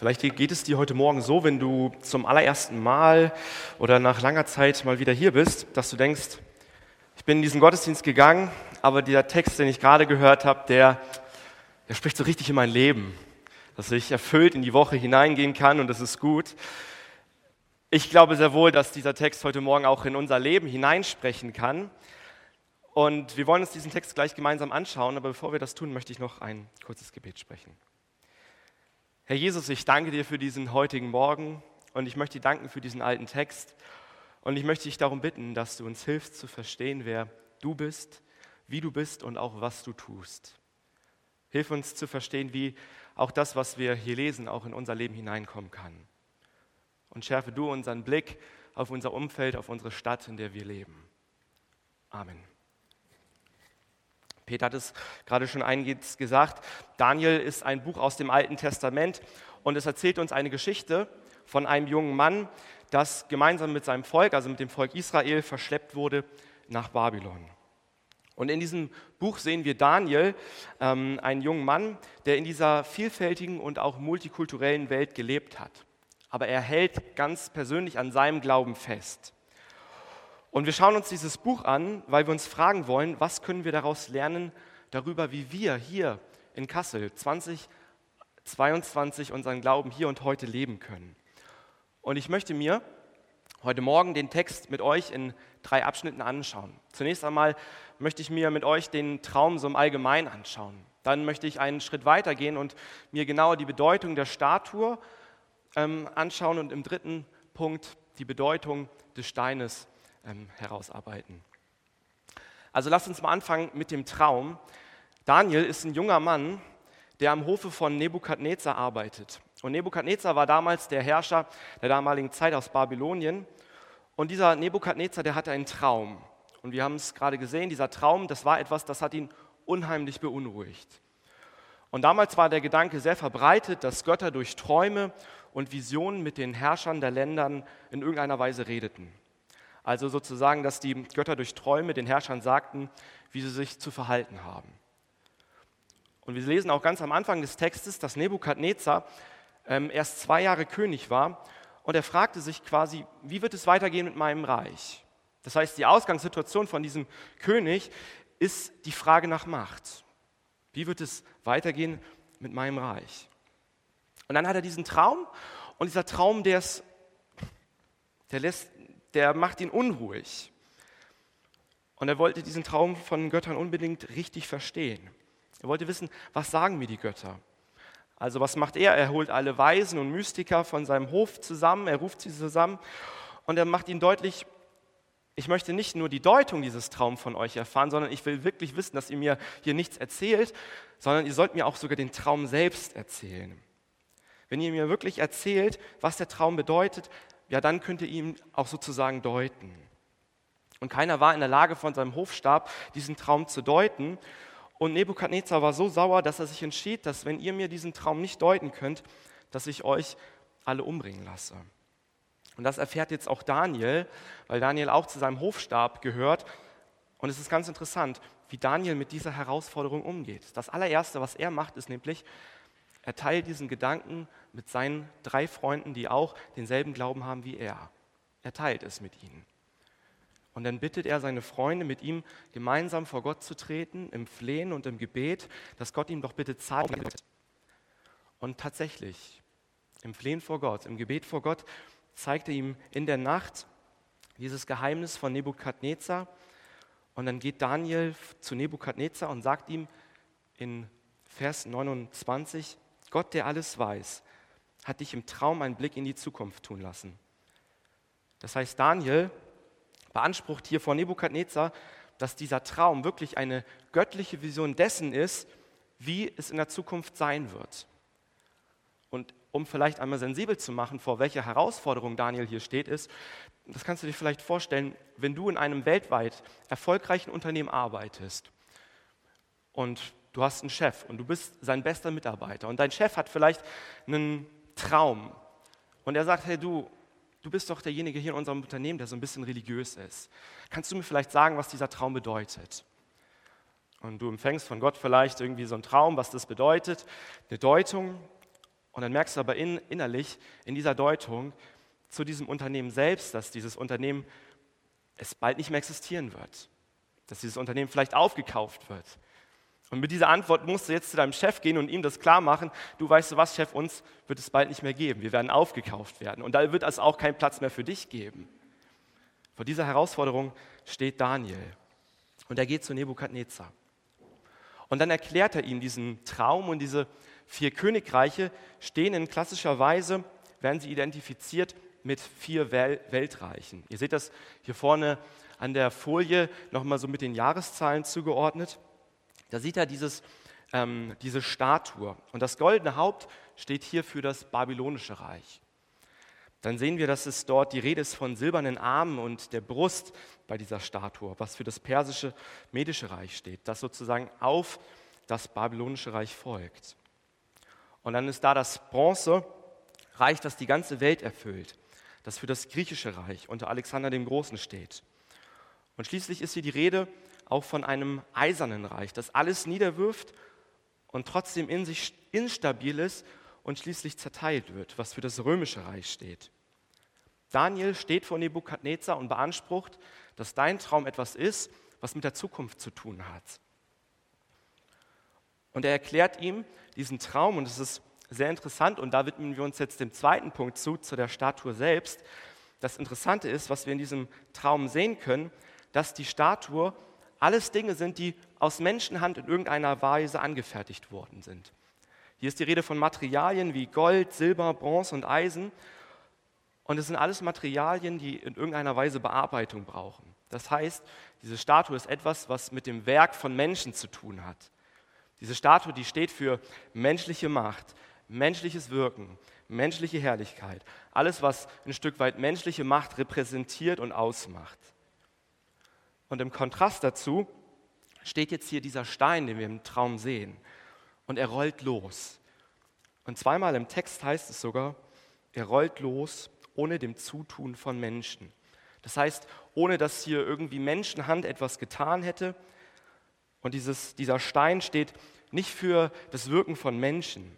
Vielleicht geht es dir heute Morgen so, wenn du zum allerersten Mal oder nach langer Zeit mal wieder hier bist, dass du denkst, ich bin in diesen Gottesdienst gegangen, aber der Text, den ich gerade gehört habe, der, der spricht so richtig in mein Leben, dass ich erfüllt in die Woche hineingehen kann und das ist gut. Ich glaube sehr wohl, dass dieser Text heute Morgen auch in unser Leben hineinsprechen kann. Und wir wollen uns diesen Text gleich gemeinsam anschauen, aber bevor wir das tun, möchte ich noch ein kurzes Gebet sprechen. Herr Jesus, ich danke dir für diesen heutigen Morgen und ich möchte dir danken für diesen alten Text. Und ich möchte dich darum bitten, dass du uns hilfst zu verstehen, wer du bist, wie du bist und auch was du tust. Hilf uns zu verstehen, wie auch das, was wir hier lesen, auch in unser Leben hineinkommen kann. Und schärfe du unseren Blick auf unser Umfeld, auf unsere Stadt, in der wir leben. Amen. Peter hat es gerade schon eingehend gesagt. Daniel ist ein Buch aus dem Alten Testament und es erzählt uns eine Geschichte von einem jungen Mann, das gemeinsam mit seinem Volk, also mit dem Volk Israel, verschleppt wurde nach Babylon. Und in diesem Buch sehen wir Daniel, ähm, einen jungen Mann, der in dieser vielfältigen und auch multikulturellen Welt gelebt hat. Aber er hält ganz persönlich an seinem Glauben fest. Und wir schauen uns dieses Buch an, weil wir uns fragen wollen, was können wir daraus lernen darüber, wie wir hier in Kassel 2022 unseren Glauben hier und heute leben können. Und ich möchte mir heute Morgen den Text mit euch in drei Abschnitten anschauen. Zunächst einmal möchte ich mir mit euch den Traum so im Allgemeinen anschauen. Dann möchte ich einen Schritt weiter gehen und mir genauer die Bedeutung der Statue ähm, anschauen und im dritten Punkt die Bedeutung des Steines ähm, herausarbeiten. Also lasst uns mal anfangen mit dem Traum. Daniel ist ein junger Mann, der am Hofe von Nebukadnezar arbeitet. Und Nebukadnezar war damals der Herrscher der damaligen Zeit aus Babylonien. Und dieser Nebukadnezar, der hatte einen Traum. Und wir haben es gerade gesehen, dieser Traum, das war etwas, das hat ihn unheimlich beunruhigt. Und damals war der Gedanke sehr verbreitet, dass Götter durch Träume und Visionen mit den Herrschern der Länder in irgendeiner Weise redeten. Also sozusagen, dass die Götter durch Träume den Herrschern sagten, wie sie sich zu verhalten haben. Und wir lesen auch ganz am Anfang des Textes, dass Nebukadnezar ähm, erst zwei Jahre König war und er fragte sich quasi, wie wird es weitergehen mit meinem Reich? Das heißt, die Ausgangssituation von diesem König ist die Frage nach Macht. Wie wird es weitergehen mit meinem Reich? Und dann hat er diesen Traum und dieser Traum, der, ist, der lässt der macht ihn unruhig. Und er wollte diesen Traum von Göttern unbedingt richtig verstehen. Er wollte wissen, was sagen mir die Götter? Also was macht er? Er holt alle Weisen und Mystiker von seinem Hof zusammen, er ruft sie zusammen und er macht ihnen deutlich, ich möchte nicht nur die Deutung dieses Traums von euch erfahren, sondern ich will wirklich wissen, dass ihr mir hier nichts erzählt, sondern ihr sollt mir auch sogar den Traum selbst erzählen. Wenn ihr mir wirklich erzählt, was der Traum bedeutet, ja, dann könnt ihr ihm auch sozusagen deuten. Und keiner war in der Lage, von seinem Hofstab diesen Traum zu deuten. Und Nebukadnezar war so sauer, dass er sich entschied, dass wenn ihr mir diesen Traum nicht deuten könnt, dass ich euch alle umbringen lasse. Und das erfährt jetzt auch Daniel, weil Daniel auch zu seinem Hofstab gehört. Und es ist ganz interessant, wie Daniel mit dieser Herausforderung umgeht. Das allererste, was er macht, ist nämlich, er teilt diesen Gedanken mit seinen drei Freunden, die auch denselben Glauben haben wie er. Er teilt es mit ihnen. Und dann bittet er seine Freunde, mit ihm gemeinsam vor Gott zu treten, im Flehen und im Gebet, dass Gott ihm doch bitte zeigt. Und tatsächlich, im Flehen vor Gott, im Gebet vor Gott, zeigt er ihm in der Nacht dieses Geheimnis von Nebukadnezar. Und dann geht Daniel zu Nebukadnezar und sagt ihm in Vers 29, Gott, der alles weiß, hat dich im Traum einen Blick in die Zukunft tun lassen. Das heißt, Daniel beansprucht hier vor Nebukadnezar, dass dieser Traum wirklich eine göttliche Vision dessen ist, wie es in der Zukunft sein wird. Und um vielleicht einmal sensibel zu machen, vor welcher Herausforderung Daniel hier steht, ist, das kannst du dir vielleicht vorstellen, wenn du in einem weltweit erfolgreichen Unternehmen arbeitest und du hast einen Chef und du bist sein bester Mitarbeiter und dein Chef hat vielleicht einen Traum und er sagt, hey du, du bist doch derjenige hier in unserem Unternehmen, der so ein bisschen religiös ist. Kannst du mir vielleicht sagen, was dieser Traum bedeutet? Und du empfängst von Gott vielleicht irgendwie so einen Traum, was das bedeutet, eine Deutung. Und dann merkst du aber in, innerlich in dieser Deutung zu diesem Unternehmen selbst, dass dieses Unternehmen es bald nicht mehr existieren wird, dass dieses Unternehmen vielleicht aufgekauft wird. Und mit dieser Antwort musst du jetzt zu deinem Chef gehen und ihm das klar machen, du weißt du was, Chef, uns wird es bald nicht mehr geben, wir werden aufgekauft werden und da wird es auch keinen Platz mehr für dich geben. Vor dieser Herausforderung steht Daniel und er geht zu Nebukadnezar. Und dann erklärt er ihm diesen Traum und diese vier Königreiche stehen in klassischer Weise, werden sie identifiziert mit vier Wel Weltreichen. Ihr seht das hier vorne an der Folie nochmal so mit den Jahreszahlen zugeordnet. Da sieht er dieses, ähm, diese Statue. Und das goldene Haupt steht hier für das babylonische Reich. Dann sehen wir, dass es dort die Rede ist von silbernen Armen und der Brust bei dieser Statue, was für das persische medische Reich steht, das sozusagen auf das babylonische Reich folgt. Und dann ist da das Bronze, Reich, das die ganze Welt erfüllt, das für das griechische Reich unter Alexander dem Großen steht. Und schließlich ist hier die Rede auch von einem eisernen Reich, das alles niederwirft und trotzdem in sich instabil ist und schließlich zerteilt wird, was für das römische Reich steht. Daniel steht vor Nebukadnezar und beansprucht, dass dein Traum etwas ist, was mit der Zukunft zu tun hat. Und er erklärt ihm diesen Traum, und es ist sehr interessant, und da widmen wir uns jetzt dem zweiten Punkt zu, zu der Statue selbst. Das Interessante ist, was wir in diesem Traum sehen können, dass die Statue alles Dinge sind, die aus Menschenhand in irgendeiner Weise angefertigt worden sind. Hier ist die Rede von Materialien wie Gold, Silber, Bronze und Eisen. Und es sind alles Materialien, die in irgendeiner Weise Bearbeitung brauchen. Das heißt, diese Statue ist etwas, was mit dem Werk von Menschen zu tun hat. Diese Statue, die steht für menschliche Macht, menschliches Wirken, menschliche Herrlichkeit. Alles, was ein Stück weit menschliche Macht repräsentiert und ausmacht. Und im Kontrast dazu steht jetzt hier dieser Stein, den wir im Traum sehen. Und er rollt los. Und zweimal im Text heißt es sogar, er rollt los ohne dem Zutun von Menschen. Das heißt, ohne dass hier irgendwie Menschenhand etwas getan hätte, und dieses, dieser Stein steht nicht für das Wirken von Menschen,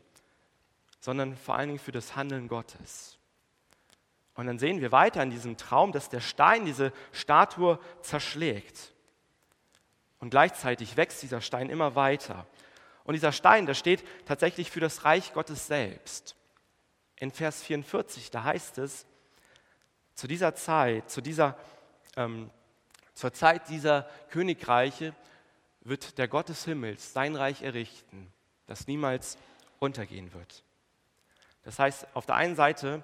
sondern vor allen Dingen für das Handeln Gottes. Und dann sehen wir weiter in diesem Traum, dass der Stein diese Statue zerschlägt. Und gleichzeitig wächst dieser Stein immer weiter. Und dieser Stein, der steht tatsächlich für das Reich Gottes selbst. In Vers 44, da heißt es, zu dieser Zeit, zu dieser, ähm, zur Zeit dieser Königreiche wird der Gott des Himmels sein Reich errichten, das niemals untergehen wird. Das heißt, auf der einen Seite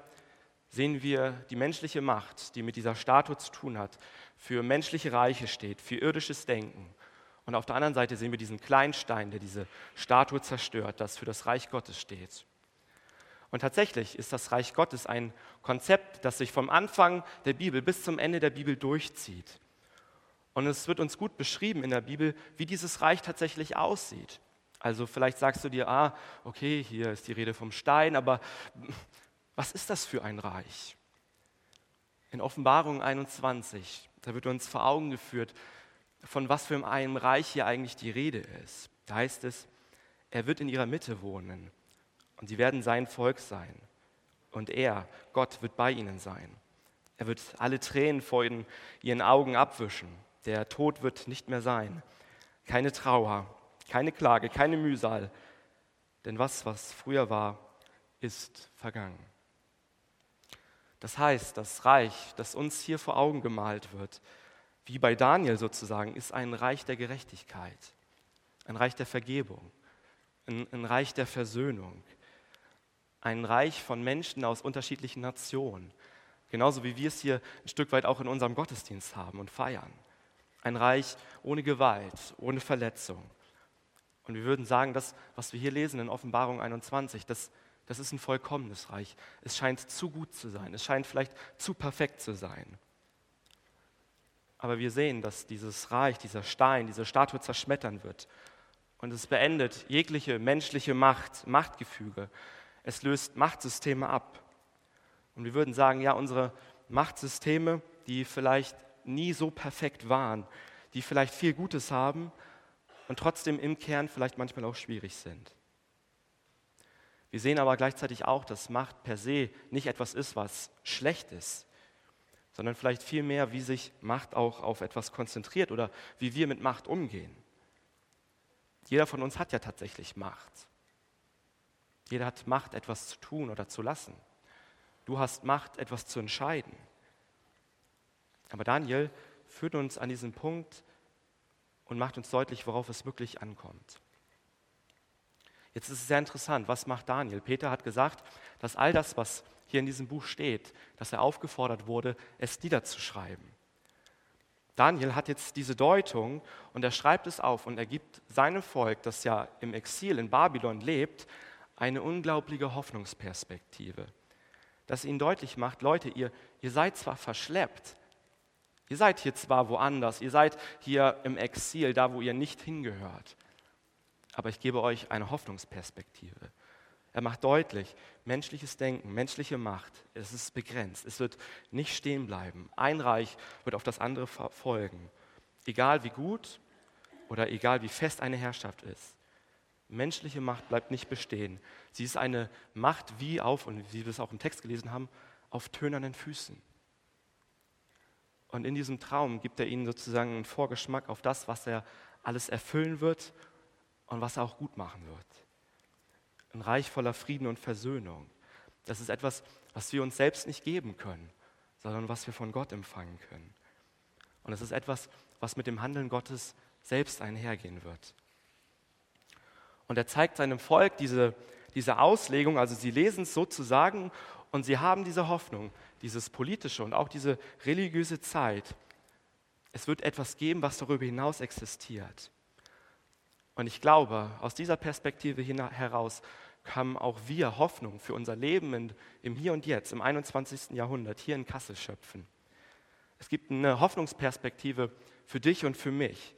sehen wir die menschliche Macht, die mit dieser Statue zu tun hat, für menschliche Reiche steht, für irdisches Denken. Und auf der anderen Seite sehen wir diesen Kleinstein, der diese Statue zerstört, das für das Reich Gottes steht. Und tatsächlich ist das Reich Gottes ein Konzept, das sich vom Anfang der Bibel bis zum Ende der Bibel durchzieht. Und es wird uns gut beschrieben in der Bibel, wie dieses Reich tatsächlich aussieht. Also vielleicht sagst du dir, ah, okay, hier ist die Rede vom Stein, aber was ist das für ein Reich? In Offenbarung 21, da wird uns vor Augen geführt, von was für einem Reich hier eigentlich die Rede ist. Da heißt es, er wird in ihrer Mitte wohnen und sie werden sein Volk sein. Und er, Gott, wird bei ihnen sein. Er wird alle Tränen vor ihren Augen abwischen. Der Tod wird nicht mehr sein. Keine Trauer, keine Klage, keine Mühsal. Denn was, was früher war, ist vergangen. Das heißt, das Reich, das uns hier vor Augen gemalt wird, wie bei Daniel sozusagen, ist ein Reich der Gerechtigkeit, ein Reich der Vergebung, ein, ein Reich der Versöhnung, ein Reich von Menschen aus unterschiedlichen Nationen, genauso wie wir es hier ein Stück weit auch in unserem Gottesdienst haben und feiern. Ein Reich ohne Gewalt, ohne Verletzung. Und wir würden sagen, das, was wir hier lesen in Offenbarung 21, das, das ist ein vollkommenes Reich. Es scheint zu gut zu sein. Es scheint vielleicht zu perfekt zu sein. Aber wir sehen, dass dieses Reich, dieser Stein, diese Statue zerschmettern wird. Und es beendet jegliche menschliche Macht, Machtgefüge. Es löst Machtsysteme ab. Und wir würden sagen, ja, unsere Machtsysteme, die vielleicht nie so perfekt waren, die vielleicht viel Gutes haben und trotzdem im Kern vielleicht manchmal auch schwierig sind. Wir sehen aber gleichzeitig auch, dass Macht per se nicht etwas ist, was schlecht ist, sondern vielleicht vielmehr, wie sich Macht auch auf etwas konzentriert oder wie wir mit Macht umgehen. Jeder von uns hat ja tatsächlich Macht. Jeder hat Macht, etwas zu tun oder zu lassen. Du hast Macht, etwas zu entscheiden. Aber Daniel führt uns an diesen Punkt und macht uns deutlich, worauf es wirklich ankommt. Jetzt ist es sehr interessant, was macht Daniel? Peter hat gesagt, dass all das, was hier in diesem Buch steht, dass er aufgefordert wurde, es niederzuschreiben. Daniel hat jetzt diese Deutung und er schreibt es auf und er gibt seinem Volk, das ja im Exil in Babylon lebt, eine unglaubliche Hoffnungsperspektive. Dass ihnen deutlich macht, Leute, ihr, ihr seid zwar verschleppt, ihr seid hier zwar woanders, ihr seid hier im Exil, da wo ihr nicht hingehört, aber ich gebe euch eine Hoffnungsperspektive. Er macht deutlich, menschliches Denken, menschliche Macht, es ist begrenzt. Es wird nicht stehen bleiben. Ein Reich wird auf das andere folgen. Egal wie gut oder egal wie fest eine Herrschaft ist. Menschliche Macht bleibt nicht bestehen. Sie ist eine Macht wie auf, und wie wir es auch im Text gelesen haben, auf tönernen Füßen. Und in diesem Traum gibt er ihnen sozusagen einen Vorgeschmack auf das, was er alles erfüllen wird und was er auch gut machen wird. Ein Reich voller Frieden und Versöhnung. Das ist etwas, was wir uns selbst nicht geben können, sondern was wir von Gott empfangen können. Und es ist etwas, was mit dem Handeln Gottes selbst einhergehen wird. Und er zeigt seinem Volk diese, diese Auslegung, also sie lesen es sozusagen und sie haben diese Hoffnung, dieses politische und auch diese religiöse Zeit. Es wird etwas geben, was darüber hinaus existiert. Und ich glaube, aus dieser Perspektive heraus haben auch wir Hoffnung für unser Leben in, im Hier und Jetzt, im 21. Jahrhundert, hier in Kassel schöpfen. Es gibt eine Hoffnungsperspektive für dich und für mich.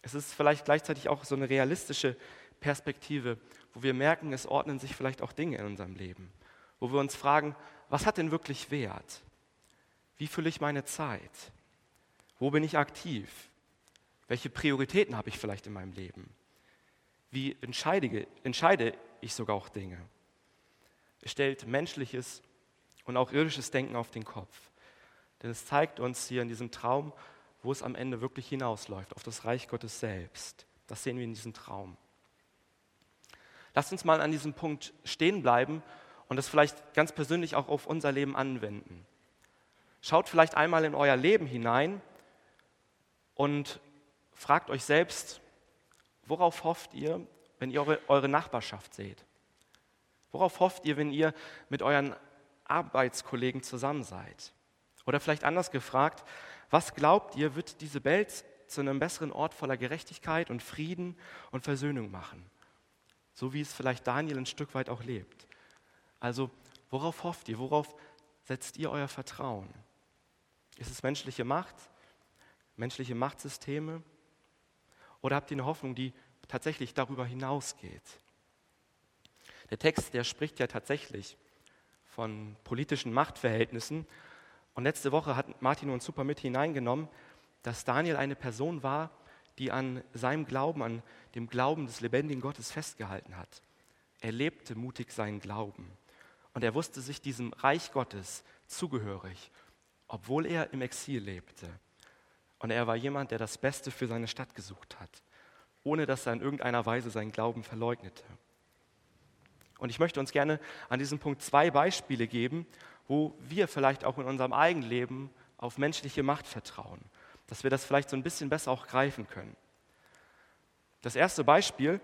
Es ist vielleicht gleichzeitig auch so eine realistische Perspektive, wo wir merken, es ordnen sich vielleicht auch Dinge in unserem Leben, wo wir uns fragen, was hat denn wirklich Wert? Wie fülle ich meine Zeit? Wo bin ich aktiv? Welche Prioritäten habe ich vielleicht in meinem Leben? Wie entscheide, entscheide ich sogar auch Dinge? Es stellt menschliches und auch irdisches Denken auf den Kopf. Denn es zeigt uns hier in diesem Traum, wo es am Ende wirklich hinausläuft, auf das Reich Gottes selbst. Das sehen wir in diesem Traum. Lasst uns mal an diesem Punkt stehen bleiben und das vielleicht ganz persönlich auch auf unser Leben anwenden. Schaut vielleicht einmal in euer Leben hinein und fragt euch selbst, worauf hofft ihr, wenn ihr eure, eure Nachbarschaft seht? Worauf hofft ihr, wenn ihr mit euren Arbeitskollegen zusammen seid? Oder vielleicht anders gefragt, was glaubt ihr, wird diese Welt zu einem besseren Ort voller Gerechtigkeit und Frieden und Versöhnung machen? So wie es vielleicht Daniel ein Stück weit auch lebt. Also, worauf hofft ihr? Worauf setzt ihr euer Vertrauen? Ist es menschliche Macht? Menschliche Machtsysteme? Oder habt ihr eine Hoffnung, die tatsächlich darüber hinausgeht? Der Text, der spricht ja tatsächlich von politischen Machtverhältnissen. Und letzte Woche hat Martin uns super mit hineingenommen, dass Daniel eine Person war, die an seinem Glauben, an dem Glauben des lebendigen Gottes festgehalten hat. Er lebte mutig seinen Glauben. Und er wusste sich diesem Reich Gottes zugehörig, obwohl er im Exil lebte. Und er war jemand, der das Beste für seine Stadt gesucht hat, ohne dass er in irgendeiner Weise seinen Glauben verleugnete. Und ich möchte uns gerne an diesem Punkt zwei Beispiele geben, wo wir vielleicht auch in unserem eigenen Leben auf menschliche Macht vertrauen, dass wir das vielleicht so ein bisschen besser auch greifen können. Das erste Beispiel,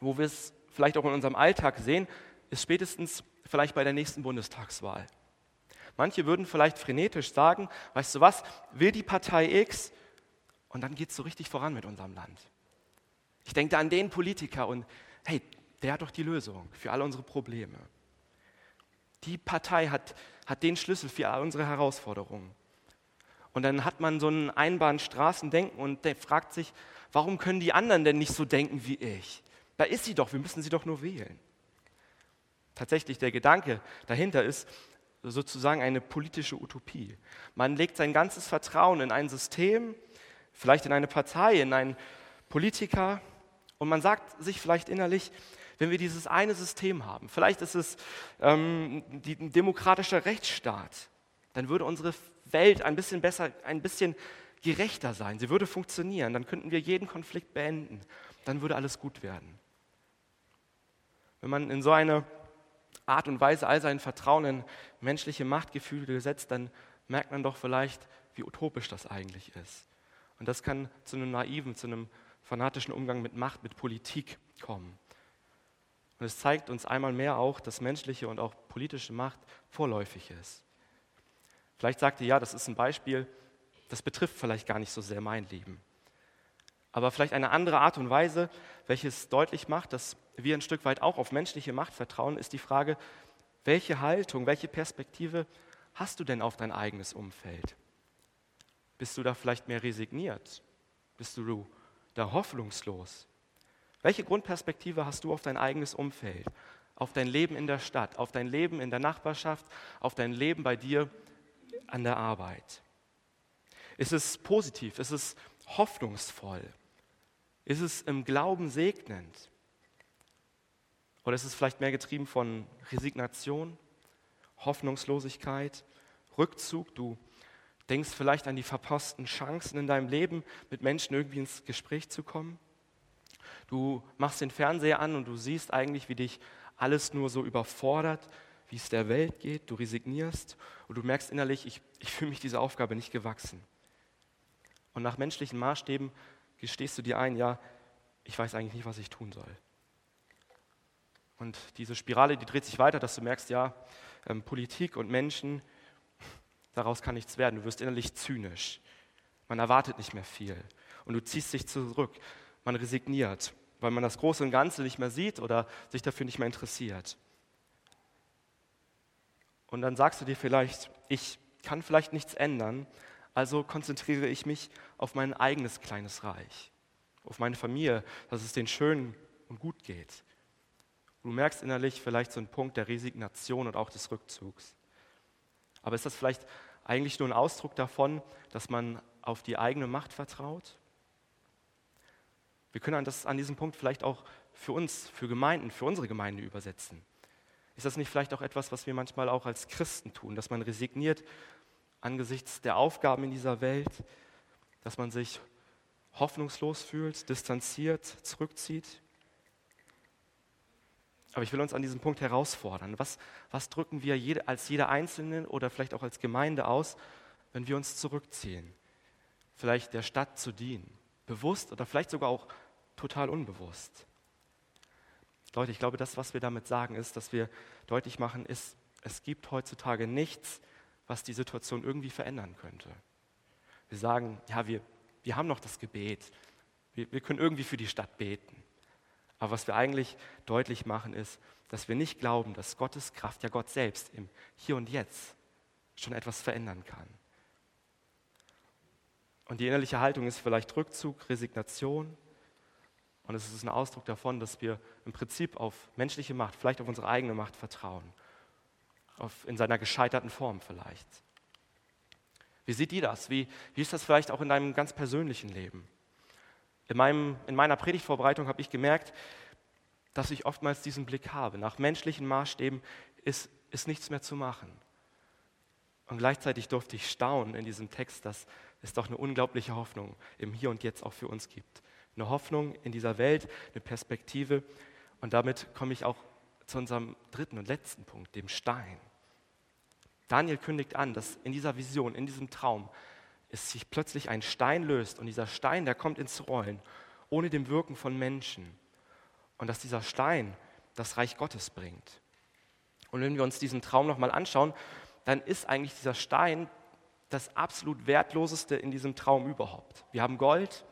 wo wir es vielleicht auch in unserem Alltag sehen, ist spätestens vielleicht bei der nächsten Bundestagswahl. Manche würden vielleicht frenetisch sagen, weißt du was, will die Partei X und dann geht es so richtig voran mit unserem Land. Ich denke an den Politiker und hey, der hat doch die Lösung für all unsere Probleme. Die Partei hat, hat den Schlüssel für all unsere Herausforderungen. Und dann hat man so ein Einbahnstraßendenken und der fragt sich, warum können die anderen denn nicht so denken wie ich? Da ist sie doch, wir müssen sie doch nur wählen. Tatsächlich, der Gedanke dahinter ist, sozusagen eine politische Utopie. Man legt sein ganzes Vertrauen in ein System, vielleicht in eine Partei, in einen Politiker und man sagt sich vielleicht innerlich, wenn wir dieses eine System haben. Vielleicht ist es ähm, die, ein demokratischer Rechtsstaat. Dann würde unsere Welt ein bisschen besser, ein bisschen gerechter sein. Sie würde funktionieren. Dann könnten wir jeden Konflikt beenden. Dann würde alles gut werden. Wenn man in so eine Art und Weise all sein Vertrauen in menschliche Machtgefühle setzt, dann merkt man doch vielleicht, wie utopisch das eigentlich ist. Und das kann zu einem naiven, zu einem fanatischen Umgang mit Macht, mit Politik kommen. Und es zeigt uns einmal mehr auch, dass menschliche und auch politische Macht vorläufig ist. Vielleicht sagt ihr, ja, das ist ein Beispiel, das betrifft vielleicht gar nicht so sehr mein Leben. Aber vielleicht eine andere Art und Weise, welches deutlich macht, dass wir ein Stück weit auch auf menschliche Macht vertrauen, ist die Frage, welche Haltung, welche Perspektive hast du denn auf dein eigenes Umfeld? Bist du da vielleicht mehr resigniert? Bist du da hoffnungslos? Welche Grundperspektive hast du auf dein eigenes Umfeld, auf dein Leben in der Stadt, auf dein Leben in der Nachbarschaft, auf dein Leben bei dir an der Arbeit? Ist es positiv? Ist es hoffnungsvoll? Ist es im Glauben segnend? Oder ist es vielleicht mehr getrieben von Resignation, Hoffnungslosigkeit, Rückzug? Du denkst vielleicht an die verpassten Chancen in deinem Leben, mit Menschen irgendwie ins Gespräch zu kommen. Du machst den Fernseher an und du siehst eigentlich, wie dich alles nur so überfordert, wie es der Welt geht. Du resignierst und du merkst innerlich, ich, ich fühle mich dieser Aufgabe nicht gewachsen. Und nach menschlichen Maßstäben gestehst du dir ein, ja, ich weiß eigentlich nicht, was ich tun soll. Und diese Spirale, die dreht sich weiter, dass du merkst, ja, ähm, Politik und Menschen, daraus kann nichts werden. Du wirst innerlich zynisch. Man erwartet nicht mehr viel. Und du ziehst dich zurück. Man resigniert, weil man das Große und Ganze nicht mehr sieht oder sich dafür nicht mehr interessiert. Und dann sagst du dir vielleicht, ich kann vielleicht nichts ändern, also konzentriere ich mich auf mein eigenes kleines Reich, auf meine Familie, dass es denen schön und gut geht. Du merkst innerlich vielleicht so einen Punkt der Resignation und auch des Rückzugs. Aber ist das vielleicht eigentlich nur ein Ausdruck davon, dass man auf die eigene Macht vertraut? Wir können das an diesem Punkt vielleicht auch für uns, für Gemeinden, für unsere Gemeinde übersetzen. Ist das nicht vielleicht auch etwas, was wir manchmal auch als Christen tun, dass man resigniert angesichts der Aufgaben in dieser Welt, dass man sich hoffnungslos fühlt, distanziert, zurückzieht. Aber ich will uns an diesem Punkt herausfordern. Was, was drücken wir jede, als jeder Einzelne oder vielleicht auch als Gemeinde aus, wenn wir uns zurückziehen? Vielleicht der Stadt zu dienen, bewusst oder vielleicht sogar auch total unbewusst. Leute, ich glaube, das, was wir damit sagen, ist, dass wir deutlich machen, ist, es gibt heutzutage nichts, was die Situation irgendwie verändern könnte. Wir sagen, ja, wir, wir haben noch das Gebet. Wir, wir können irgendwie für die Stadt beten. Aber was wir eigentlich deutlich machen, ist, dass wir nicht glauben, dass Gottes Kraft, ja Gott selbst, im Hier und Jetzt schon etwas verändern kann. Und die innerliche Haltung ist vielleicht Rückzug, Resignation. Und es ist ein Ausdruck davon, dass wir im Prinzip auf menschliche Macht, vielleicht auf unsere eigene Macht vertrauen auf, in seiner gescheiterten Form vielleicht. Wie sieht die das? Wie, wie ist das vielleicht auch in deinem ganz persönlichen Leben? In, meinem, in meiner Predigtvorbereitung habe ich gemerkt, dass ich oftmals diesen Blick habe. Nach menschlichen Maßstäben ist, ist nichts mehr zu machen. Und gleichzeitig durfte ich staunen in diesem Text, dass es doch eine unglaubliche Hoffnung im Hier und Jetzt auch für uns gibt. Eine Hoffnung in dieser Welt, eine Perspektive. Und damit komme ich auch zu unserem dritten und letzten Punkt, dem Stein. Daniel kündigt an, dass in dieser Vision, in diesem Traum, es sich plötzlich ein Stein löst und dieser Stein, der kommt ins Rollen, ohne dem Wirken von Menschen. Und dass dieser Stein das Reich Gottes bringt. Und wenn wir uns diesen Traum nochmal anschauen, dann ist eigentlich dieser Stein das absolut wertloseste in diesem Traum überhaupt. Wir haben Gold,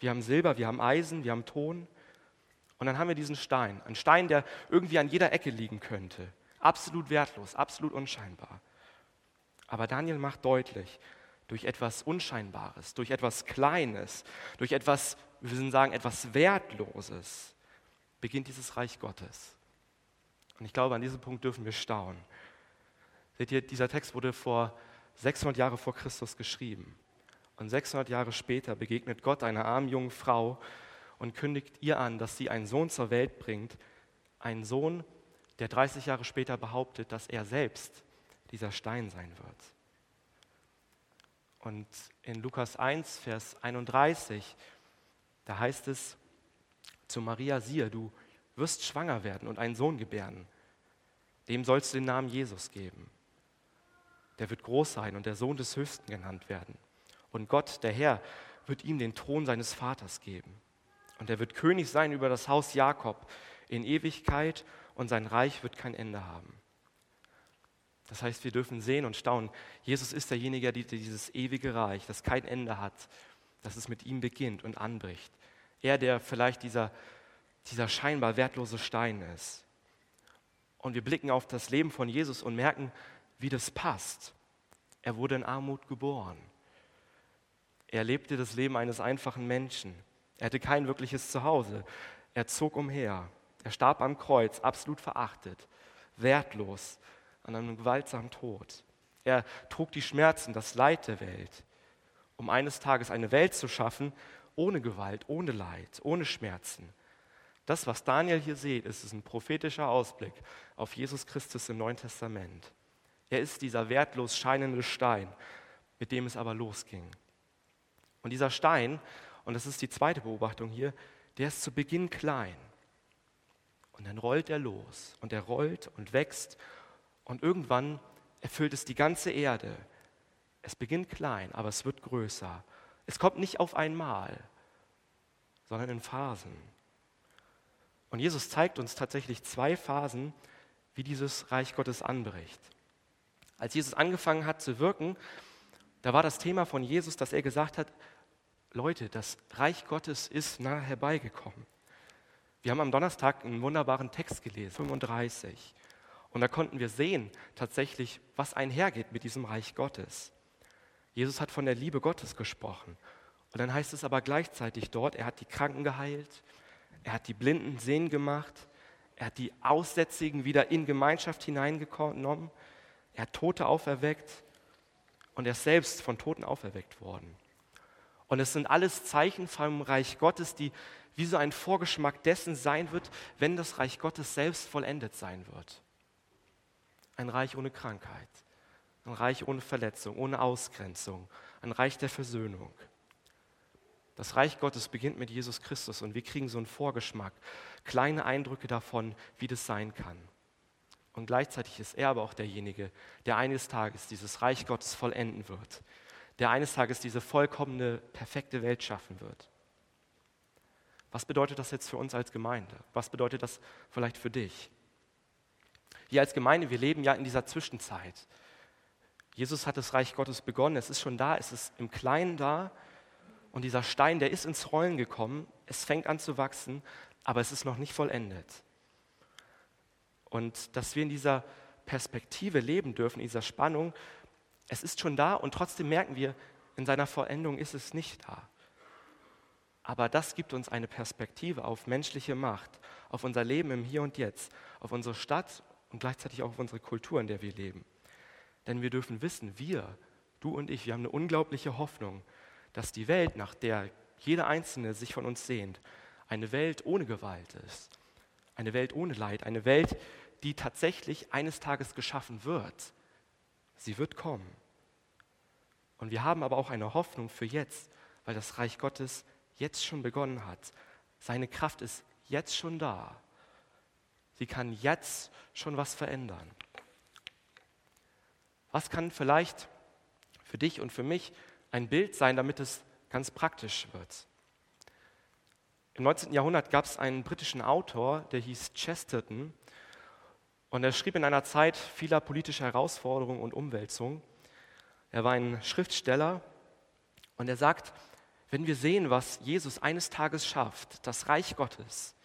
wir haben Silber, wir haben Eisen, wir haben Ton. Und dann haben wir diesen Stein, ein Stein, der irgendwie an jeder Ecke liegen könnte. Absolut wertlos, absolut unscheinbar. Aber Daniel macht deutlich, durch etwas Unscheinbares, durch etwas Kleines, durch etwas, wir würden sagen, etwas Wertloses, beginnt dieses Reich Gottes. Und ich glaube, an diesem Punkt dürfen wir staunen. Seht ihr, dieser Text wurde vor 600 Jahren vor Christus geschrieben. Und 600 Jahre später begegnet Gott einer armen jungen Frau, und kündigt ihr an, dass sie einen Sohn zur Welt bringt, einen Sohn, der 30 Jahre später behauptet, dass er selbst dieser Stein sein wird. Und in Lukas 1, Vers 31, da heißt es zu Maria, siehe, du wirst schwanger werden und einen Sohn gebären. Dem sollst du den Namen Jesus geben. Der wird groß sein und der Sohn des Höchsten genannt werden. Und Gott, der Herr, wird ihm den Thron seines Vaters geben. Und er wird König sein über das Haus Jakob in Ewigkeit und sein Reich wird kein Ende haben. Das heißt, wir dürfen sehen und staunen, Jesus ist derjenige, der dieses ewige Reich, das kein Ende hat, dass es mit ihm beginnt und anbricht. Er, der vielleicht dieser, dieser scheinbar wertlose Stein ist. Und wir blicken auf das Leben von Jesus und merken, wie das passt. Er wurde in Armut geboren. Er lebte das Leben eines einfachen Menschen. Er hatte kein wirkliches Zuhause. Er zog umher. Er starb am Kreuz, absolut verachtet, wertlos, an einem gewaltsamen Tod. Er trug die Schmerzen, das Leid der Welt, um eines Tages eine Welt zu schaffen, ohne Gewalt, ohne Leid, ohne Schmerzen. Das, was Daniel hier sieht, ist ein prophetischer Ausblick auf Jesus Christus im Neuen Testament. Er ist dieser wertlos scheinende Stein, mit dem es aber losging. Und dieser Stein, und das ist die zweite Beobachtung hier, der ist zu Beginn klein. Und dann rollt er los und er rollt und wächst und irgendwann erfüllt es die ganze Erde. Es beginnt klein, aber es wird größer. Es kommt nicht auf einmal, sondern in Phasen. Und Jesus zeigt uns tatsächlich zwei Phasen, wie dieses Reich Gottes anbricht. Als Jesus angefangen hat zu wirken, da war das Thema von Jesus, dass er gesagt hat, Leute, das Reich Gottes ist nah herbeigekommen. Wir haben am Donnerstag einen wunderbaren Text gelesen, 35. Und da konnten wir sehen tatsächlich, was einhergeht mit diesem Reich Gottes. Jesus hat von der Liebe Gottes gesprochen. Und dann heißt es aber gleichzeitig dort, er hat die Kranken geheilt, er hat die Blinden sehen gemacht, er hat die Aussätzigen wieder in Gemeinschaft hineingenommen, er hat Tote auferweckt und er ist selbst von Toten auferweckt worden. Und es sind alles Zeichen vom Reich Gottes, die wie so ein Vorgeschmack dessen sein wird, wenn das Reich Gottes selbst vollendet sein wird. Ein Reich ohne Krankheit, ein Reich ohne Verletzung, ohne Ausgrenzung, ein Reich der Versöhnung. Das Reich Gottes beginnt mit Jesus Christus und wir kriegen so einen Vorgeschmack, kleine Eindrücke davon, wie das sein kann. Und gleichzeitig ist er aber auch derjenige, der eines Tages dieses Reich Gottes vollenden wird, der eines Tages diese vollkommene, perfekte Welt schaffen wird. Was bedeutet das jetzt für uns als Gemeinde? Was bedeutet das vielleicht für dich? Wir als Gemeinde, wir leben ja in dieser Zwischenzeit. Jesus hat das Reich Gottes begonnen, es ist schon da, es ist im Kleinen da und dieser Stein, der ist ins Rollen gekommen, es fängt an zu wachsen, aber es ist noch nicht vollendet. Und dass wir in dieser Perspektive leben dürfen, in dieser Spannung, es ist schon da und trotzdem merken wir, in seiner Vollendung ist es nicht da. Aber das gibt uns eine Perspektive auf menschliche Macht, auf unser Leben im Hier und Jetzt, auf unsere Stadt und gleichzeitig auch auf unsere Kultur, in der wir leben. Denn wir dürfen wissen, wir, du und ich, wir haben eine unglaubliche Hoffnung, dass die Welt, nach der jeder Einzelne sich von uns sehnt, eine Welt ohne Gewalt ist, eine Welt ohne Leid, eine Welt, die tatsächlich eines Tages geschaffen wird. Sie wird kommen. Und wir haben aber auch eine Hoffnung für jetzt, weil das Reich Gottes jetzt schon begonnen hat. Seine Kraft ist jetzt schon da. Sie kann jetzt schon was verändern. Was kann vielleicht für dich und für mich ein Bild sein, damit es ganz praktisch wird? Im 19. Jahrhundert gab es einen britischen Autor, der hieß Chesterton, und er schrieb in einer Zeit vieler politischer Herausforderungen und Umwälzungen. Er war ein Schriftsteller und er sagt, wenn wir sehen, was Jesus eines Tages schafft, das Reich Gottes,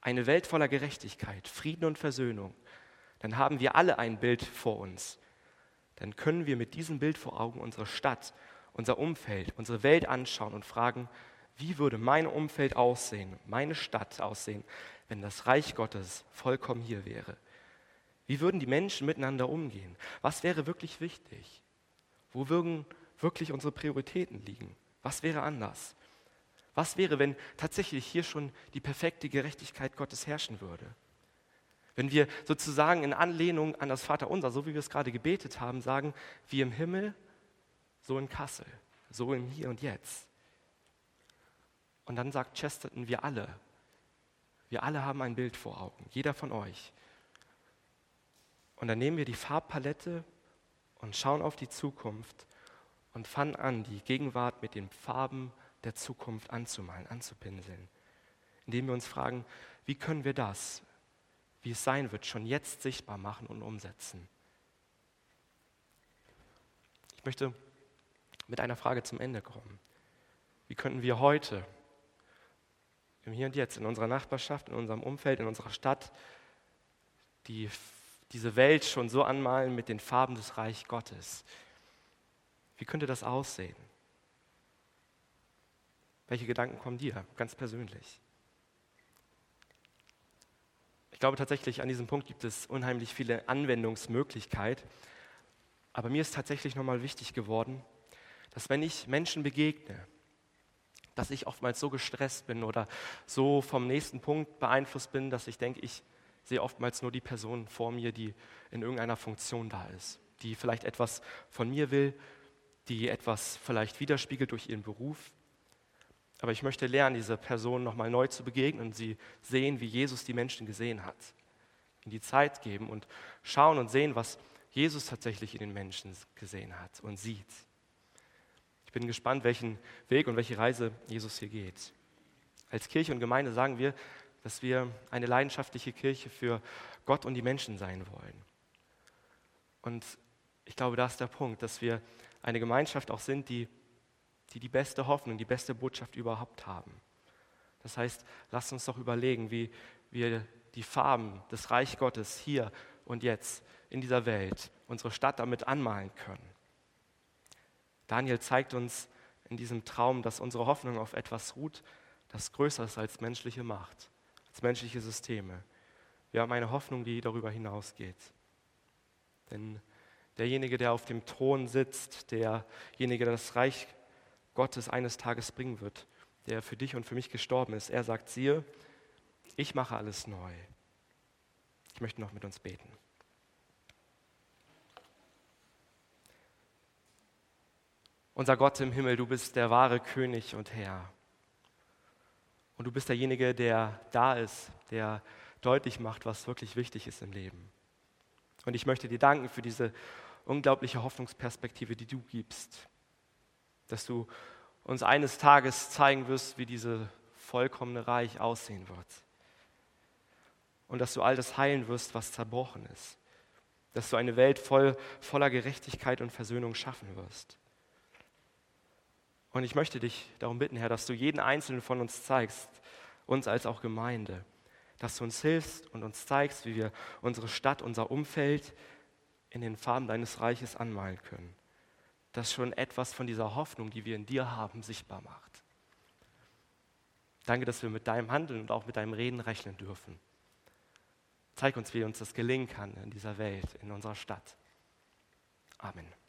eine Welt voller Gerechtigkeit, Frieden und Versöhnung, dann haben wir alle ein Bild vor uns. Dann können wir mit diesem Bild vor Augen unsere Stadt, unser Umfeld, unsere Welt anschauen und fragen, wie würde mein Umfeld aussehen, meine Stadt aussehen, wenn das Reich Gottes vollkommen hier wäre? Wie würden die Menschen miteinander umgehen? Was wäre wirklich wichtig? Wo würden wirklich unsere Prioritäten liegen? Was wäre anders? Was wäre, wenn tatsächlich hier schon die perfekte Gerechtigkeit Gottes herrschen würde? Wenn wir sozusagen in Anlehnung an das Vaterunser, so wie wir es gerade gebetet haben, sagen, wie im Himmel, so in Kassel, so im Hier und Jetzt. Und dann sagt Chesterton, wir alle, wir alle haben ein Bild vor Augen, jeder von euch. Und dann nehmen wir die Farbpalette und schauen auf die Zukunft und fangen an, die Gegenwart mit den Farben der Zukunft anzumalen, anzupinseln. Indem wir uns fragen, wie können wir das, wie es sein wird, schon jetzt sichtbar machen und umsetzen. Ich möchte mit einer Frage zum Ende kommen. Wie könnten wir heute, im Hier und Jetzt, in unserer Nachbarschaft, in unserem Umfeld, in unserer Stadt, die, diese Welt schon so anmalen mit den Farben des Reich Gottes? Wie könnte das aussehen? Welche Gedanken kommen dir ganz persönlich? Ich glaube tatsächlich, an diesem Punkt gibt es unheimlich viele Anwendungsmöglichkeiten. Aber mir ist tatsächlich nochmal wichtig geworden, dass wenn ich Menschen begegne, dass ich oftmals so gestresst bin oder so vom nächsten Punkt beeinflusst bin, dass ich denke, ich sehe oftmals nur die Person vor mir, die in irgendeiner Funktion da ist, die vielleicht etwas von mir will, die etwas vielleicht widerspiegelt durch ihren Beruf. Aber ich möchte lernen, diese Person nochmal neu zu begegnen und sie sehen, wie Jesus die Menschen gesehen hat. In die Zeit geben und schauen und sehen, was Jesus tatsächlich in den Menschen gesehen hat und sieht. Ich bin gespannt, welchen Weg und welche Reise Jesus hier geht. Als Kirche und Gemeinde sagen wir, dass wir eine leidenschaftliche Kirche für Gott und die Menschen sein wollen. Und ich glaube, da ist der Punkt, dass wir eine Gemeinschaft auch sind, die die, die beste Hoffnung, die beste Botschaft überhaupt haben. Das heißt, lasst uns doch überlegen, wie wir die Farben des Reich Gottes hier und jetzt in dieser Welt, unsere Stadt damit anmalen können. Daniel zeigt uns in diesem Traum, dass unsere Hoffnung auf etwas ruht, das größer ist als menschliche Macht, als menschliche Systeme. Wir haben eine Hoffnung, die darüber hinausgeht. Denn derjenige, der auf dem Thron sitzt, derjenige, der das Reich Gottes eines Tages bringen wird, der für dich und für mich gestorben ist, er sagt, siehe, ich mache alles neu. Ich möchte noch mit uns beten. Unser Gott im Himmel, du bist der wahre König und Herr. Und du bist derjenige, der da ist, der deutlich macht, was wirklich wichtig ist im Leben. Und ich möchte dir danken für diese unglaubliche Hoffnungsperspektive, die du gibst, dass du uns eines Tages zeigen wirst, wie dieses vollkommene Reich aussehen wird. Und dass du all das heilen wirst, was zerbrochen ist. Dass du eine Welt voll, voller Gerechtigkeit und Versöhnung schaffen wirst. Und ich möchte dich darum bitten, Herr, dass du jeden Einzelnen von uns zeigst, uns als auch Gemeinde, dass du uns hilfst und uns zeigst, wie wir unsere Stadt, unser Umfeld in den Farben deines Reiches anmalen können. Dass schon etwas von dieser Hoffnung, die wir in dir haben, sichtbar macht. Danke, dass wir mit deinem Handeln und auch mit deinem Reden rechnen dürfen. Zeig uns, wie uns das gelingen kann in dieser Welt, in unserer Stadt. Amen.